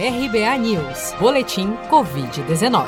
RBA News, Boletim Covid-19.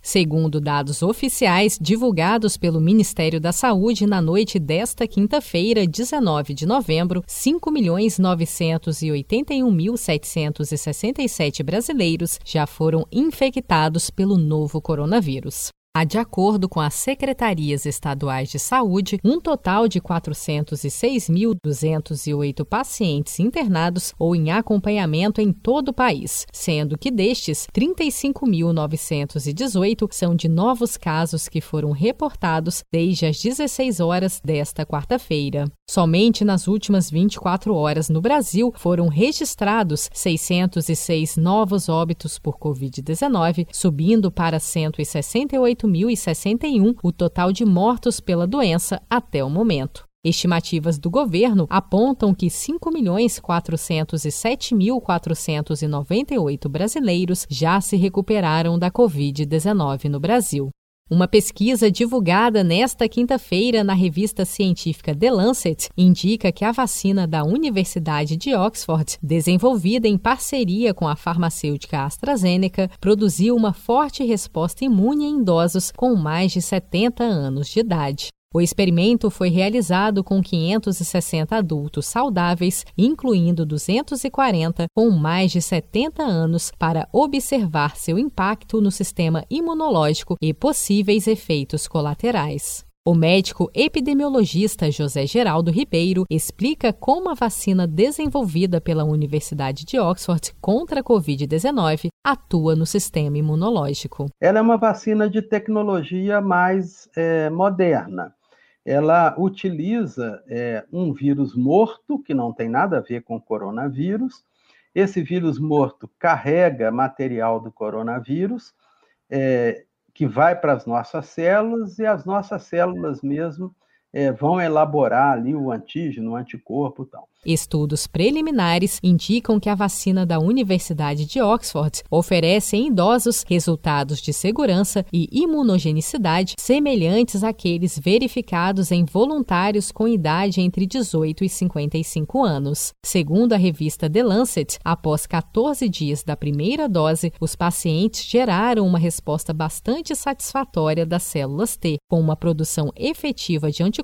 Segundo dados oficiais divulgados pelo Ministério da Saúde na noite desta quinta-feira, 19 de novembro, 5.981.767 brasileiros já foram infectados pelo novo coronavírus. Há, de acordo com as secretarias estaduais de saúde, um total de 406.208 pacientes internados ou em acompanhamento em todo o país, sendo que destes, 35.918 são de novos casos que foram reportados desde as 16 horas desta quarta-feira. Somente nas últimas 24 horas no Brasil foram registrados 606 novos óbitos por Covid-19, subindo para 168 8.061 o total de mortos pela doença até o momento. Estimativas do governo apontam que 5.407.498 brasileiros já se recuperaram da Covid-19 no Brasil. Uma pesquisa divulgada nesta quinta-feira na revista científica The Lancet indica que a vacina da Universidade de Oxford, desenvolvida em parceria com a farmacêutica AstraZeneca, produziu uma forte resposta imune em idosos com mais de 70 anos de idade. O experimento foi realizado com 560 adultos saudáveis, incluindo 240 com mais de 70 anos, para observar seu impacto no sistema imunológico e possíveis efeitos colaterais. O médico epidemiologista José Geraldo Ribeiro explica como a vacina desenvolvida pela Universidade de Oxford contra a Covid-19 atua no sistema imunológico. Ela é uma vacina de tecnologia mais é, moderna ela utiliza é, um vírus morto, que não tem nada a ver com coronavírus. Esse vírus morto carrega material do coronavírus, é, que vai para as nossas células, e as nossas células mesmo é, vão elaborar ali o antígeno, o anticorpo e tal. Estudos preliminares indicam que a vacina da Universidade de Oxford oferece em idosos resultados de segurança e imunogenicidade semelhantes àqueles verificados em voluntários com idade entre 18 e 55 anos. Segundo a revista The Lancet, após 14 dias da primeira dose, os pacientes geraram uma resposta bastante satisfatória das células T, com uma produção efetiva de anticorpos